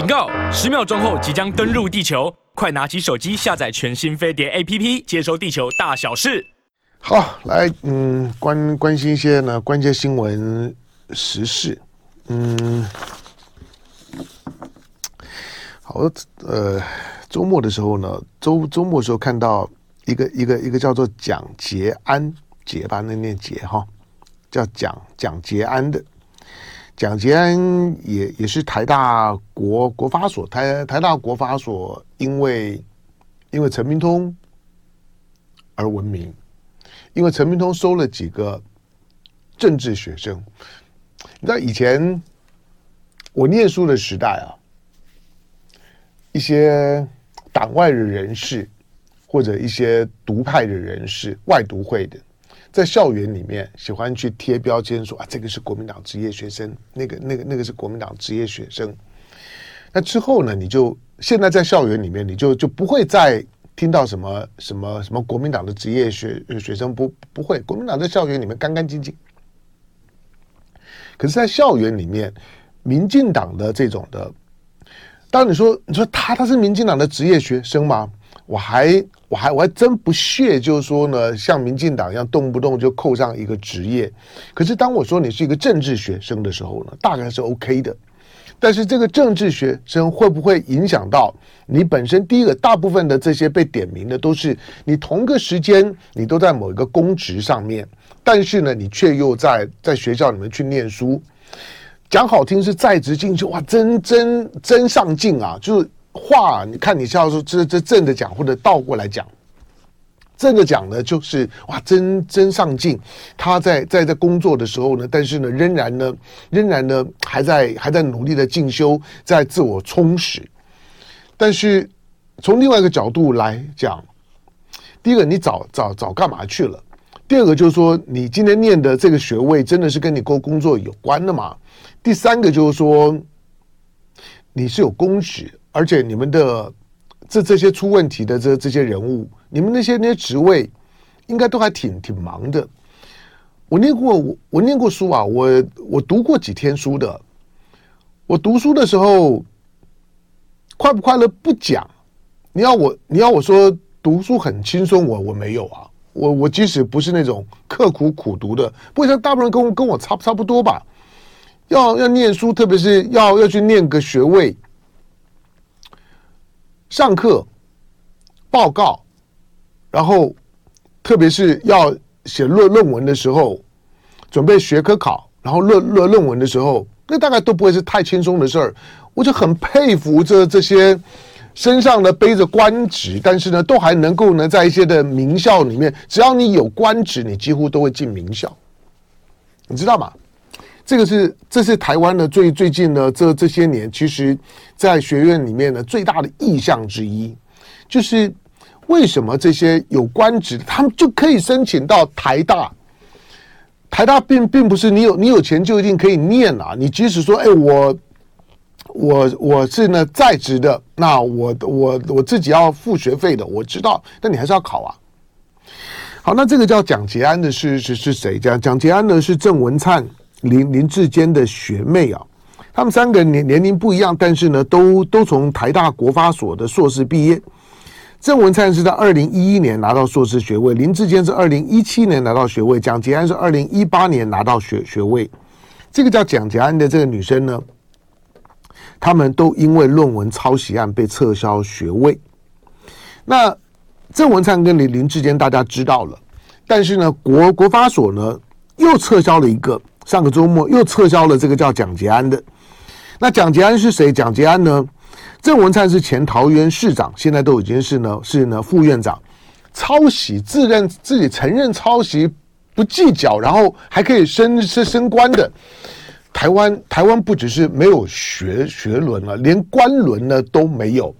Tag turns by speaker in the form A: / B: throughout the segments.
A: 警告！十秒钟后即将登陆地球，快拿起手机下载全新飞碟 APP，接收地球大小事。
B: 好，来，嗯，关关心一些呢，关键新闻时事，嗯，好，呃，周末的时候呢，周周末的时候看到一个一个一个叫做蒋捷安，捷吧，那念捷哈，叫蒋蒋捷安的。蒋捷安也也是台大国国发所台台大国发所，因为因为陈明通而闻名，因为陈明通收了几个政治学生。你知道以前我念书的时代啊，一些党外的人士或者一些独派的人士，外独会的。在校园里面喜欢去贴标签，说啊，这个是国民党职业学生，那个、那个、那个是国民党职业学生。那之后呢，你就现在在校园里面，你就就不会再听到什么什么什么国民党的职业学学生，不不会，国民党在校园里面干干净净。可是，在校园里面，民进党的这种的，当你说你说他他是民进党的职业学生吗？我还我还我还真不屑，就是说呢，像民进党一样动不动就扣上一个职业。可是当我说你是一个政治学生的时候呢，大概是 OK 的。但是这个政治学生会不会影响到你本身？第一个，大部分的这些被点名的都是你同个时间你都在某一个公职上面，但是呢，你却又在在学校里面去念书，讲好听是在职进修，哇，真真真上进啊，就是。话，你看你是要说这这正的讲，或者倒过来讲，正着讲呢，就是哇，真真上进。他在在在工作的时候呢，但是呢，仍然呢，仍然呢，还在还在努力的进修，在自我充实。但是从另外一个角度来讲，第一个，你早早早干嘛去了？第二个就是说，你今天念的这个学位真的是跟你工工作有关的吗？第三个就是说，你是有公职。而且你们的这这些出问题的这这些人物，你们那些那些职位，应该都还挺挺忙的。我念过我我念过书啊，我我读过几天书的。我读书的时候快不快乐不讲，你要我你要我说读书很轻松，我我没有啊。我我即使不是那种刻苦苦读的，不会像大部分人跟我跟我差不差不多吧？要要念书，特别是要要去念个学位。上课、报告，然后特别是要写论论文的时候，准备学科考，然后论论论文的时候，那大概都不会是太轻松的事儿。我就很佩服这这些身上呢背着官职，但是呢都还能够呢在一些的名校里面，只要你有官职，你几乎都会进名校，你知道吗？这个是，这是台湾的最最近呢，这这些年，其实，在学院里面呢，最大的意象之一，就是为什么这些有官职，他们就可以申请到台大？台大并并不是你有你有钱就一定可以念啊！你即使说，哎，我我我是呢在职的，那我我我自己要付学费的，我知道，但你还是要考啊。好，那这个叫蒋捷安的是是是谁？蒋蒋捷安呢是郑文灿。林林志坚的学妹啊，他们三个年年龄不一样，但是呢，都都从台大国发所的硕士毕业。郑文灿是在二零一一年拿到硕士学位，林志坚是二零一七年拿到学位，蒋捷安是二零一八年拿到学学位。这个叫蒋捷安的这个女生呢，他们都因为论文抄袭案被撤销学位。那郑文灿跟林林志坚大家知道了，但是呢，国国发所呢又撤销了一个。上个周末又撤销了这个叫蒋捷安的。那蒋捷安是谁？蒋捷安呢？郑文灿是前桃园市长，现在都已经是呢是呢副院长。抄袭自认自己承认抄袭不计较，然后还可以升升升官的。台湾台湾不只是没有学学伦了，连官伦呢都没有。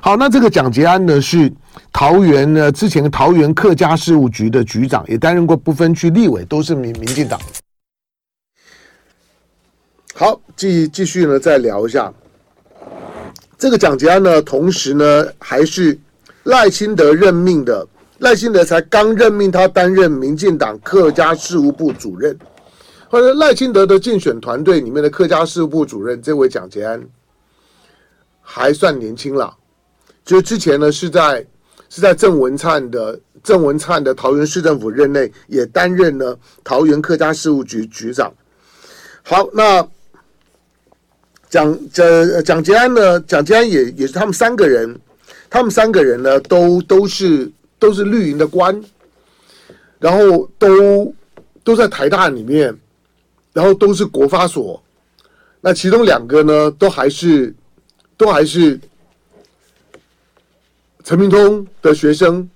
B: 好，那这个蒋捷安呢是。桃园呢，之前桃园客家事务局的局长，也担任过不分区立委，都是民民进党。好，继继续呢，再聊一下这个蒋捷安呢，同时呢，还是赖清德任命的，赖清德才刚任命他担任民进党客家事务部主任，或者赖清德的竞选团队里面的客家事务部主任，这位蒋捷安，还算年轻了，就之前呢是在是在郑文灿的郑文灿的桃园市政府任内，也担任了桃园客家事务局局长。好，那蒋蒋蒋捷安呢？蒋捷安也也是他们三个人，他们三个人呢都都是都是绿营的官，然后都都在台大里面，然后都是国发所。那其中两个呢，都还是都还是陈明通的学生，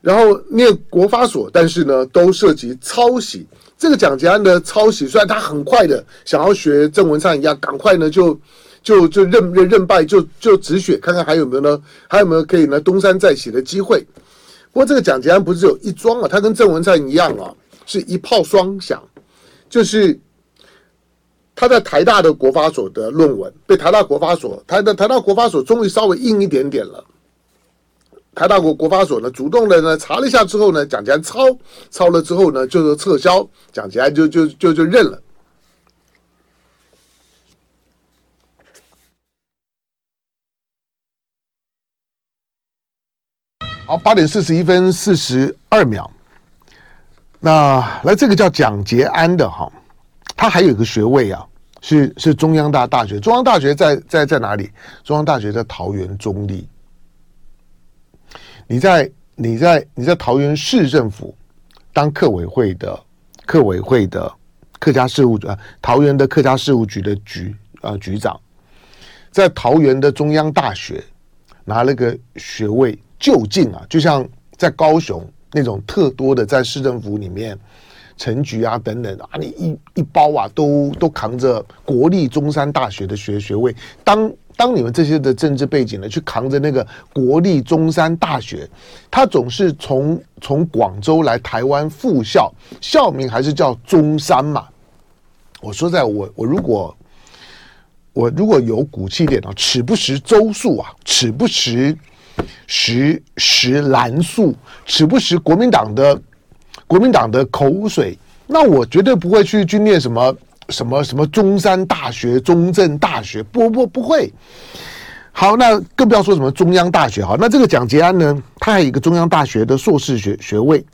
B: 然后念国发所，但是呢，都涉及抄袭。这个蒋捷安的抄袭，虽然他很快的想要学郑文灿一样，赶快呢就就就认认认败，就就止血，看看还有没有呢，还有没有可以呢东山再起的机会。不过这个蒋捷安不是有一桩啊，他跟郑文灿一样啊，是一炮双响，就是。他在台大的国发所的论文被台大国发所，台的台大国发所终于稍微硬一点点了。台大国国发所呢，主动的呢查了一下之后呢，蒋捷安抄抄了之后呢，就是撤销，蒋捷安就就就就认了。好，八点四十一分四十二秒。那来这个叫蒋捷安的哈。他还有一个学位啊，是是中央大大学。中央大学在在在哪里？中央大学在桃园中坜。你在你在你在桃园市政府当客委会的客委会的客家事务局啊，桃园的客家事务局的局啊局长，在桃园的中央大学拿了个学位，就近啊，就像在高雄那种特多的在市政府里面。陈局啊，等等啊，你一一包啊，都都扛着国立中山大学的学学位。当当你们这些的政治背景呢，去扛着那个国立中山大学，他总是从从广州来台湾复校，校名还是叫中山嘛。我说在我我如果我如果有骨气点啊，齿不食周粟啊，齿不食食食兰粟，齿不食国民党的。国民党的口水，那我绝对不会去去念什么什么什么中山大学、中正大学，不不不会。好，那更不要说什么中央大学。好，那这个蒋捷安呢，他还有一个中央大学的硕士学学位，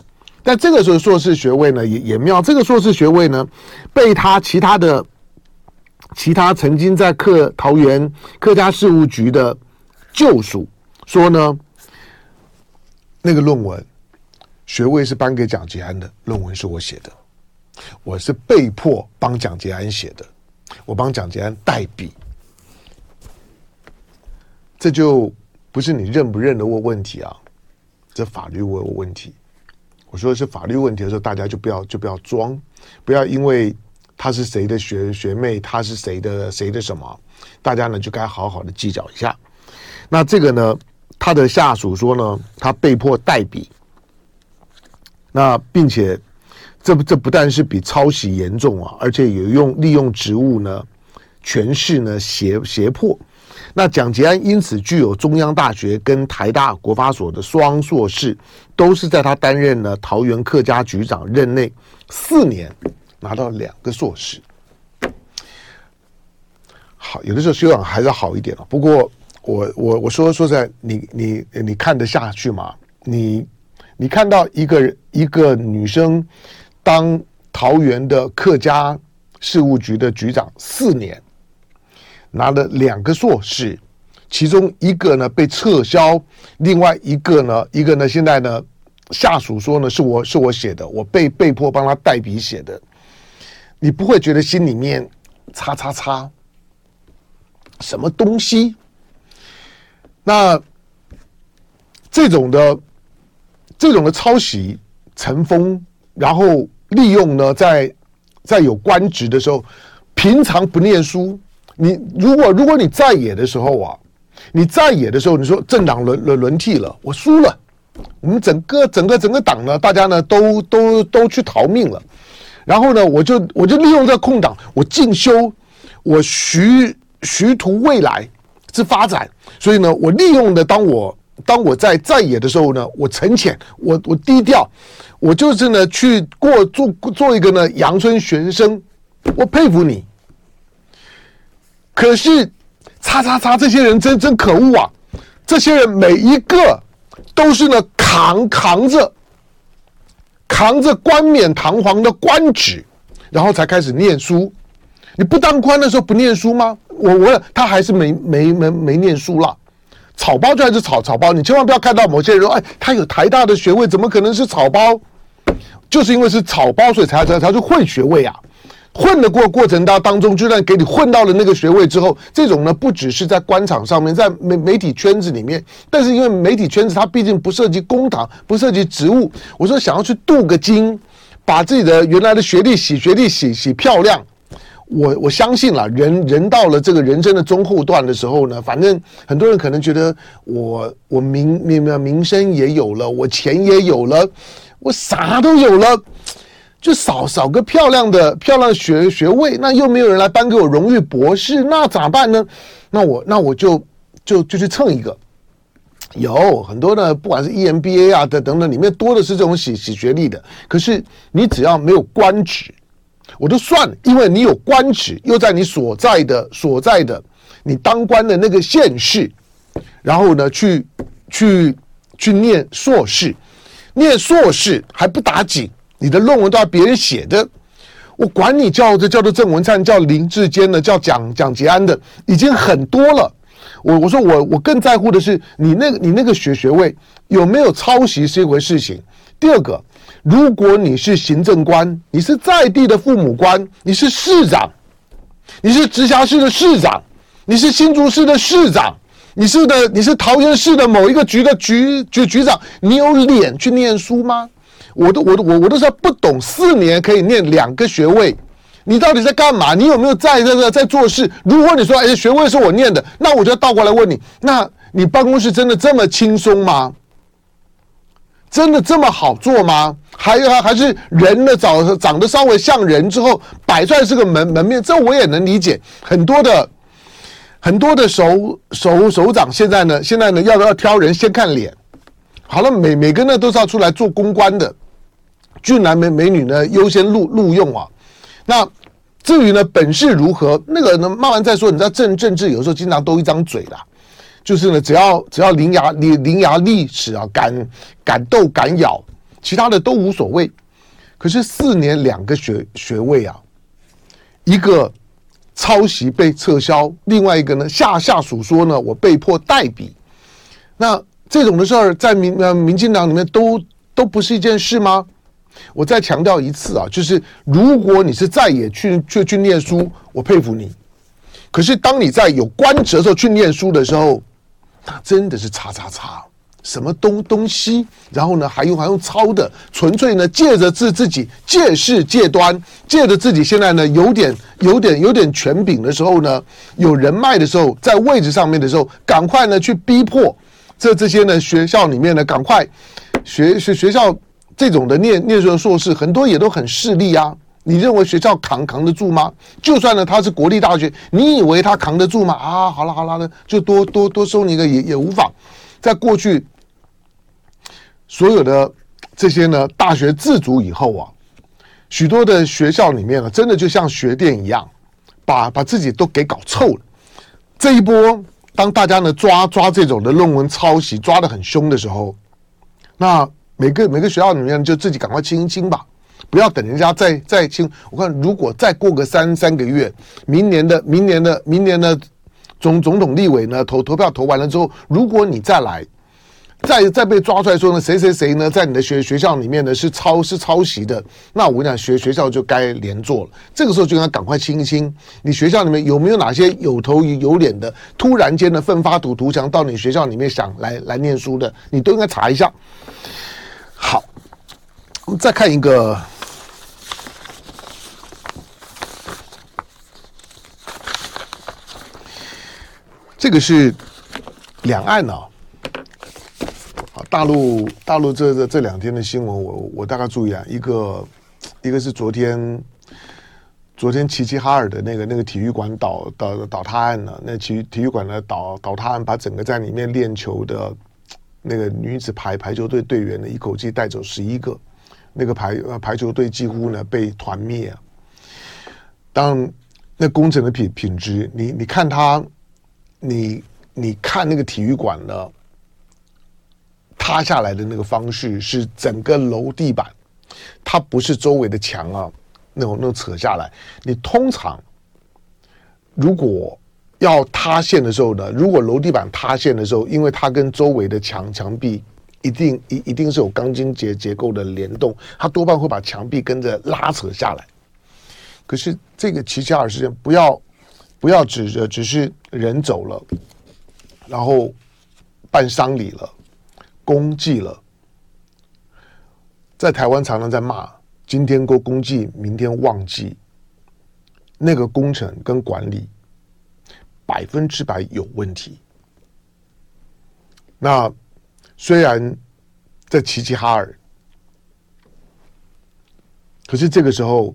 B: 但这个时候硕士学位呢也也妙，这个硕士学位呢被他其他的其他曾经在客桃园客家事务局的旧属说呢，那个论文。学位是颁给蒋捷安的，论文是我写的，我是被迫帮蒋捷安写的，我帮蒋捷安代笔，这就不是你认不认的问问题啊，这法律问问题。我说的是法律问题的时候，大家就不要就不要装，不要因为他是谁的学学妹，他是谁的谁的什么，大家呢就该好好的计较一下。那这个呢，他的下属说呢，他被迫代笔。那并且，这不这不但是比抄袭严重啊，而且有用利用职务呢，权势呢胁胁迫。那蒋捷安因此具有中央大学跟台大国发所的双硕士，都是在他担任了桃园客家局长任内四年拿到两个硕士。好，有的时候修养还是好一点了。不过我我我说说在，你你你看得下去吗？你？你看到一个一个女生当桃园的客家事务局的局长四年，拿了两个硕士，其中一个呢被撤销，另外一个呢，一个呢现在呢下属说呢是我是我写的，我被被迫帮他代笔写的，你不会觉得心里面叉叉叉什么东西？那这种的。这种的抄袭成风，然后利用呢，在在有官职的时候，平常不念书。你如果如果你在野的时候啊，你在野的时候，你说政党轮轮轮替了，我输了，我们整个整个整个党呢，大家呢 都都都去逃命了。然后呢，我就我就利用这个空档，我进修，我徐徐图未来之发展。所以呢，我利用的当我。当我在在野的时候呢，我沉潜，我我低调，我就是呢去过做做一个呢阳春学生，我佩服你。可是，叉叉叉，这些人真真可恶啊！这些人每一个都是呢扛扛着扛着冠冕堂皇的官职，然后才开始念书。你不当官的时候不念书吗？我我他还是没没没没念书了。草包就还是草草包，你千万不要看到某些人说，哎，他有台大的学位，怎么可能是草包？就是因为是草包，所以才才才去混学位啊！混的过过程当当中，就算给你混到了那个学位之后，这种呢，不只是在官场上面，在媒媒体圈子里面，但是因为媒体圈子它毕竟不涉及公堂，不涉及职务，我说想要去镀个金，把自己的原来的学历洗学历洗洗漂亮。我我相信了，人人到了这个人生的中后段的时候呢，反正很多人可能觉得我我名名名声也有了，我钱也有了，我啥都有了，就少少个漂亮的漂亮学学位，那又没有人来颁给我荣誉博士，那咋办呢？那我那我就就就去蹭一个，有很多的，不管是 EMBA 啊的等等，里面多的是这种洗洗学历的，可是你只要没有官职。我就算了，因为你有官职，又在你所在的所在的你当官的那个县市，然后呢，去去去念硕士，念硕士还不打紧，你的论文都要别人写的。我管你叫这叫做郑文灿，叫林志坚的，叫蒋蒋捷安的，已经很多了。我我说我我更在乎的是你那个你那个学学位有没有抄袭是一回事情。第二个。如果你是行政官，你是在地的父母官，你是市长，你是直辖市的市长，你是新竹市的市长，你是的，你是桃园市的某一个局的局局局长，你有脸去念书吗？我都我都我我都是不懂，四年可以念两个学位，你到底在干嘛？你有没有在这个在做事？如果你说哎，学位是我念的，那我就要倒过来问你，那你办公室真的这么轻松吗？真的这么好做吗？还有还是人呢？长长得稍微像人之后，摆出来是个门门面，这我也能理解。很多的很多的首首首长现在呢，现在呢要要挑人，先看脸。好了，每每个呢都是要出来做公关的，俊男美美女呢优先录录用啊。那至于呢本事如何，那个呢慢慢再说。你知道政政治有时候经常都一张嘴的。就是呢，只要只要伶牙伶伶牙俐齿啊，敢敢斗敢咬，其他的都无所谓。可是四年两个学学位啊，一个抄袭被撤销，另外一个呢下下属说呢我被迫代笔，那这种的事儿在民呃民进党里面都都不是一件事吗？我再强调一次啊，就是如果你是在野去去去念书，我佩服你。可是当你在有官职的时候去念书的时候，真的是叉叉叉，什么东东西，然后呢还用还用抄的，纯粹呢借着自自己借势借端，借着自己现在呢有点有点有点权柄的时候呢，有人脉的时候，在位置上面的时候，赶快呢去逼迫这这些呢学校里面呢赶快学学学校这种的念念书的硕士，很多也都很势利啊。你认为学校扛扛得住吗？就算呢，他是国立大学，你以为他扛得住吗？啊，好了好了的，就多多多收你一个也也无妨。在过去，所有的这些呢，大学自主以后啊，许多的学校里面呢，真的就像学店一样，把把自己都给搞臭了。这一波，当大家呢抓抓这种的论文抄袭抓得很凶的时候，那每个每个学校里面就自己赶快清一清吧。不要等人家再再清，我看如果再过个三三个月，明年的明年的明年的总总统立委呢投投票投完了之后，如果你再来，再再被抓出来说呢谁谁谁呢在你的学学校里面呢是抄是抄袭的，那我跟你讲学学校就该连坐了。这个时候就应该赶快清一清，你学校里面有没有哪些有头有脸的，突然间的奋发图图强到你学校里面想来来念书的，你都应该查一下。好。我们再看一个，这个是两岸呢，啊，大陆大陆这这这两天的新闻，我我大概注意啊，一个一个是昨天昨天齐齐哈尔的那个那个体育馆倒倒倒塌案呢，那体体育馆的倒倒塌案，把整个在里面练球的那个女子排排球队队员呢，一口气带走十一个。那个排呃排球队几乎呢被团灭啊！当那工程的品品质，你你看他你你看那个体育馆呢，塌下来的那个方式是整个楼地板，它不是周围的墙啊，那种那种扯下来。你通常如果要塌陷的时候呢，如果楼地板塌陷的时候，因为它跟周围的墙墙壁一定一一定是有钢筋结结构的联动，它多半会把墙壁跟着拉扯下来。可是这个齐齐哈尔事件，不要不要指着只是人走了，然后办丧礼了，公祭了，在台湾常常在骂，今天过公祭，明天忘记，那个工程跟管理。百分之百有问题。那虽然在齐齐哈尔，可是这个时候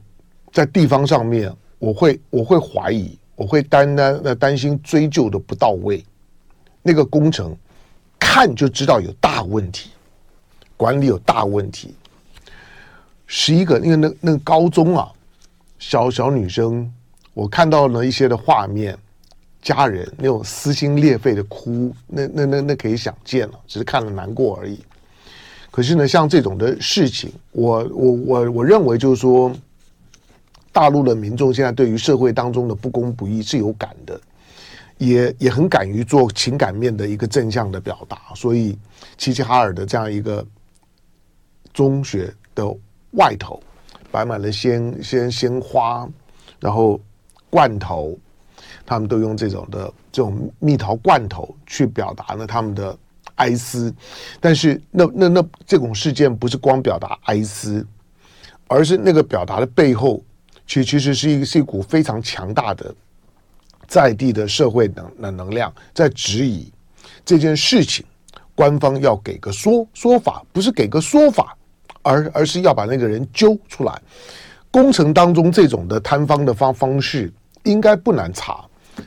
B: 在地方上面，我会我会怀疑，我会担担担心追究的不到位。那个工程看就知道有大问题，管理有大问题。十一个，因为那那个高中啊，小小女生，我看到了一些的画面。家人那种撕心裂肺的哭，那那那那可以想见了，只是看了难过而已。可是呢，像这种的事情，我我我我认为就是说，大陆的民众现在对于社会当中的不公不义是有感的，也也很敢于做情感面的一个正向的表达。所以，齐齐哈尔的这样一个中学的外头摆满了鲜鲜鲜花，然后罐头。他们都用这种的这种蜜桃罐头去表达呢他们的哀思，但是那那那这种事件不是光表达哀思，而是那个表达的背后，其其实是一个是一股非常强大的在地的社会能能能量在质疑这件事情，官方要给个说说法，不是给个说法，而而是要把那个人揪出来。工程当中这种的摊方的方方式应该不难查。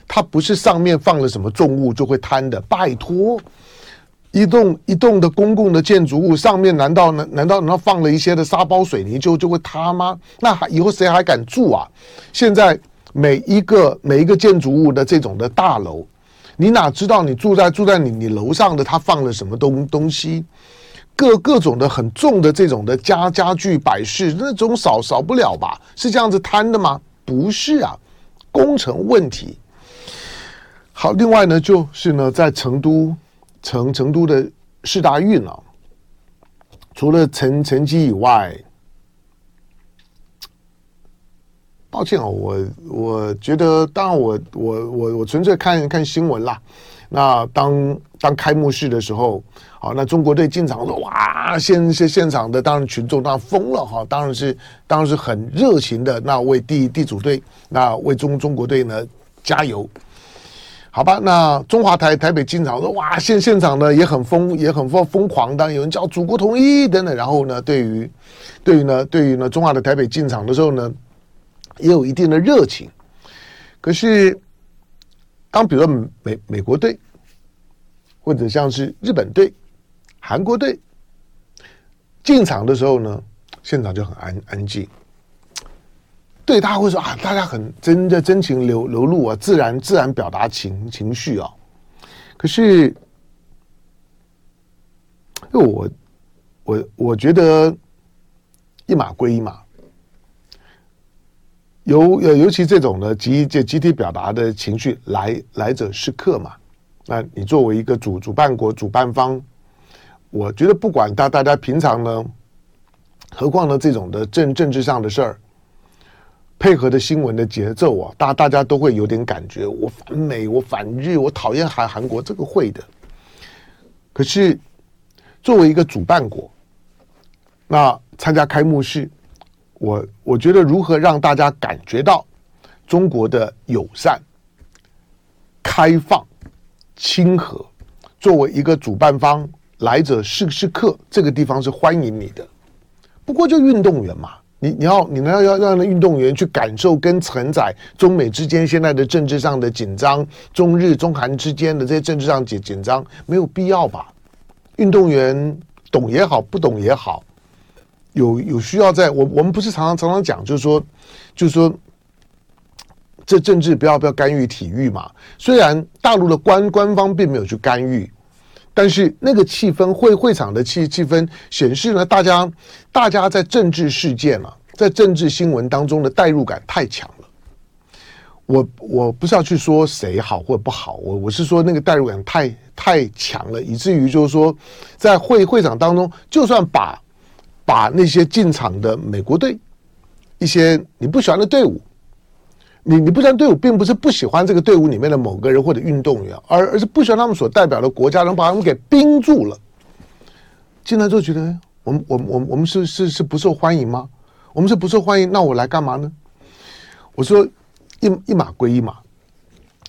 B: 它不是上面放了什么重物就会坍的，拜托，一栋一栋的公共的建筑物上面难道难难道难道放了一些的沙包水泥就就会塌吗？那还以后谁还敢住啊？现在每一个每一个建筑物的这种的大楼，你哪知道你住在住在你你楼上的他放了什么东东西？各各种的很重的这种的家家具摆饰，那种少少不了吧？是这样子坍的吗？不是啊，工程问题。好，另外呢，就是呢，在成都成成都的世大运啊，除了成成绩以外，抱歉啊，我我觉得，当然我我我我纯粹看看新闻啦。那当当开幕式的时候，好，那中国队进场说哇，现现现场的当然群众当然疯了哈，当然是当然是很热情的，那为地地主队，那为中中国队呢加油。好吧，那中华台台北进场说哇，现现场呢也很疯，也很疯疯狂，当有人叫祖国统一等等。然后呢，对于对于呢，对于呢，中华的台北进场的时候呢，也有一定的热情。可是，当比如说美美国队，或者像是日本队、韩国队进场的时候呢，现场就很安安静。对，大家会说啊，大家很真的真情流流露啊，自然自然表达情情绪啊。可是，我我我觉得一码归一码，尤尤其这种的集集集体表达的情绪，来来者是客嘛。那你作为一个主主办国主办方，我觉得不管大大家平常呢，何况呢这种的政政治上的事儿。配合的新闻的节奏啊，大大家都会有点感觉。我反美，我反日，我讨厌韩韩国，这个会的。可是作为一个主办国，那参加开幕式，我我觉得如何让大家感觉到中国的友善、开放、亲和，作为一个主办方，来者是是客，这个地方是欢迎你的。不过就运动员嘛。你你要你要要让运动员去感受跟承载中美之间现在的政治上的紧张，中日中韩之间的这些政治上紧紧张，没有必要吧？运动员懂也好，不懂也好，有有需要在我我们不是常常常常讲，就是说就是说这政治不要不要干预体育嘛。虽然大陆的官官方并没有去干预，但是那个气氛会会场的气气氛显示呢，大家大家在政治事件啊，在政治新闻当中的代入感太强了。我我不是要去说谁好或不好，我我是说那个代入感太太强了，以至于就是说，在会会场当中，就算把把那些进场的美国队，一些你不喜欢的队伍，你你不喜欢队伍，并不是不喜欢这个队伍里面的某个人或者运动员，而而是不喜欢他们所代表的国家，能把他们给冰住了。进来之后觉得，我们我们我们我们是是是不受欢迎吗？我们是不受欢迎，那我来干嘛呢？我说。一一码归一码，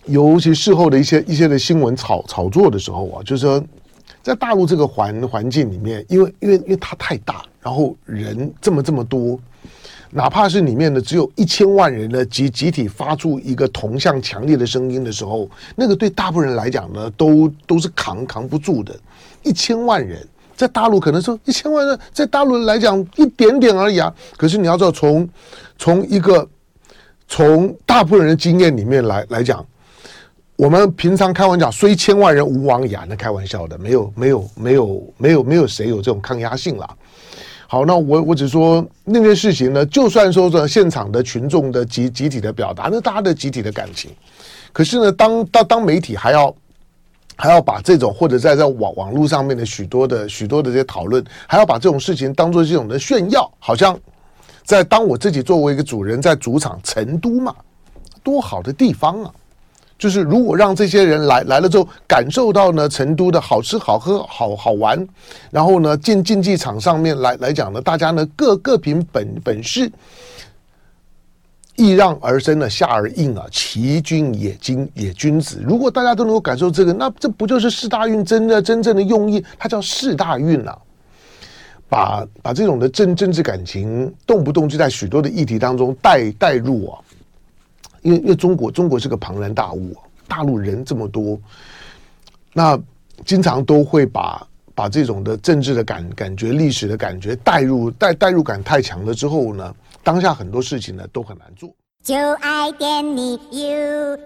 B: 尤其事后的一些一些的新闻炒炒作的时候啊，就是说，在大陆这个环环境里面，因为因为因为它太大，然后人这么这么多，哪怕是里面的只有一千万人呢集集体发出一个同向强烈的声音的时候，那个对大部分人来讲呢，都都是扛扛不住的。一千万人在大陆可能说一千万人在大陆来讲一点点而已啊，可是你要知道从从一个。从大部分人的经验里面来来讲，我们平常开玩笑，虽千万人吾往矣，那开玩笑的，没有没有没有没有没有谁有这种抗压性了。好，那我我只说那件事情呢，就算说这现场的群众的集集体的表达，那大家的集体的感情，可是呢，当当当媒体还要还要把这种或者在在网网络上面的许多的许多的这些讨论，还要把这种事情当做这种的炫耀，好像。在当我自己作为一个主人，在主场成都嘛，多好的地方啊！就是如果让这些人来来了之后，感受到呢成都的好吃好喝好好玩，然后呢竞竞技场上面来来讲呢，大家呢各各凭本本事，易让而生的下而应啊，其君也君也君子。如果大家都能够感受这个，那这不就是世大运真的真正的用意？它叫世大运啊！把把这种的政政治感情，动不动就在许多的议题当中带带入啊，因为因为中国中国是个庞然大物，大陆人这么多，那经常都会把把这种的政治的感感觉、历史的感觉带入带带入感太强了之后呢，当下很多事情呢都很难做。就爱点你 UFO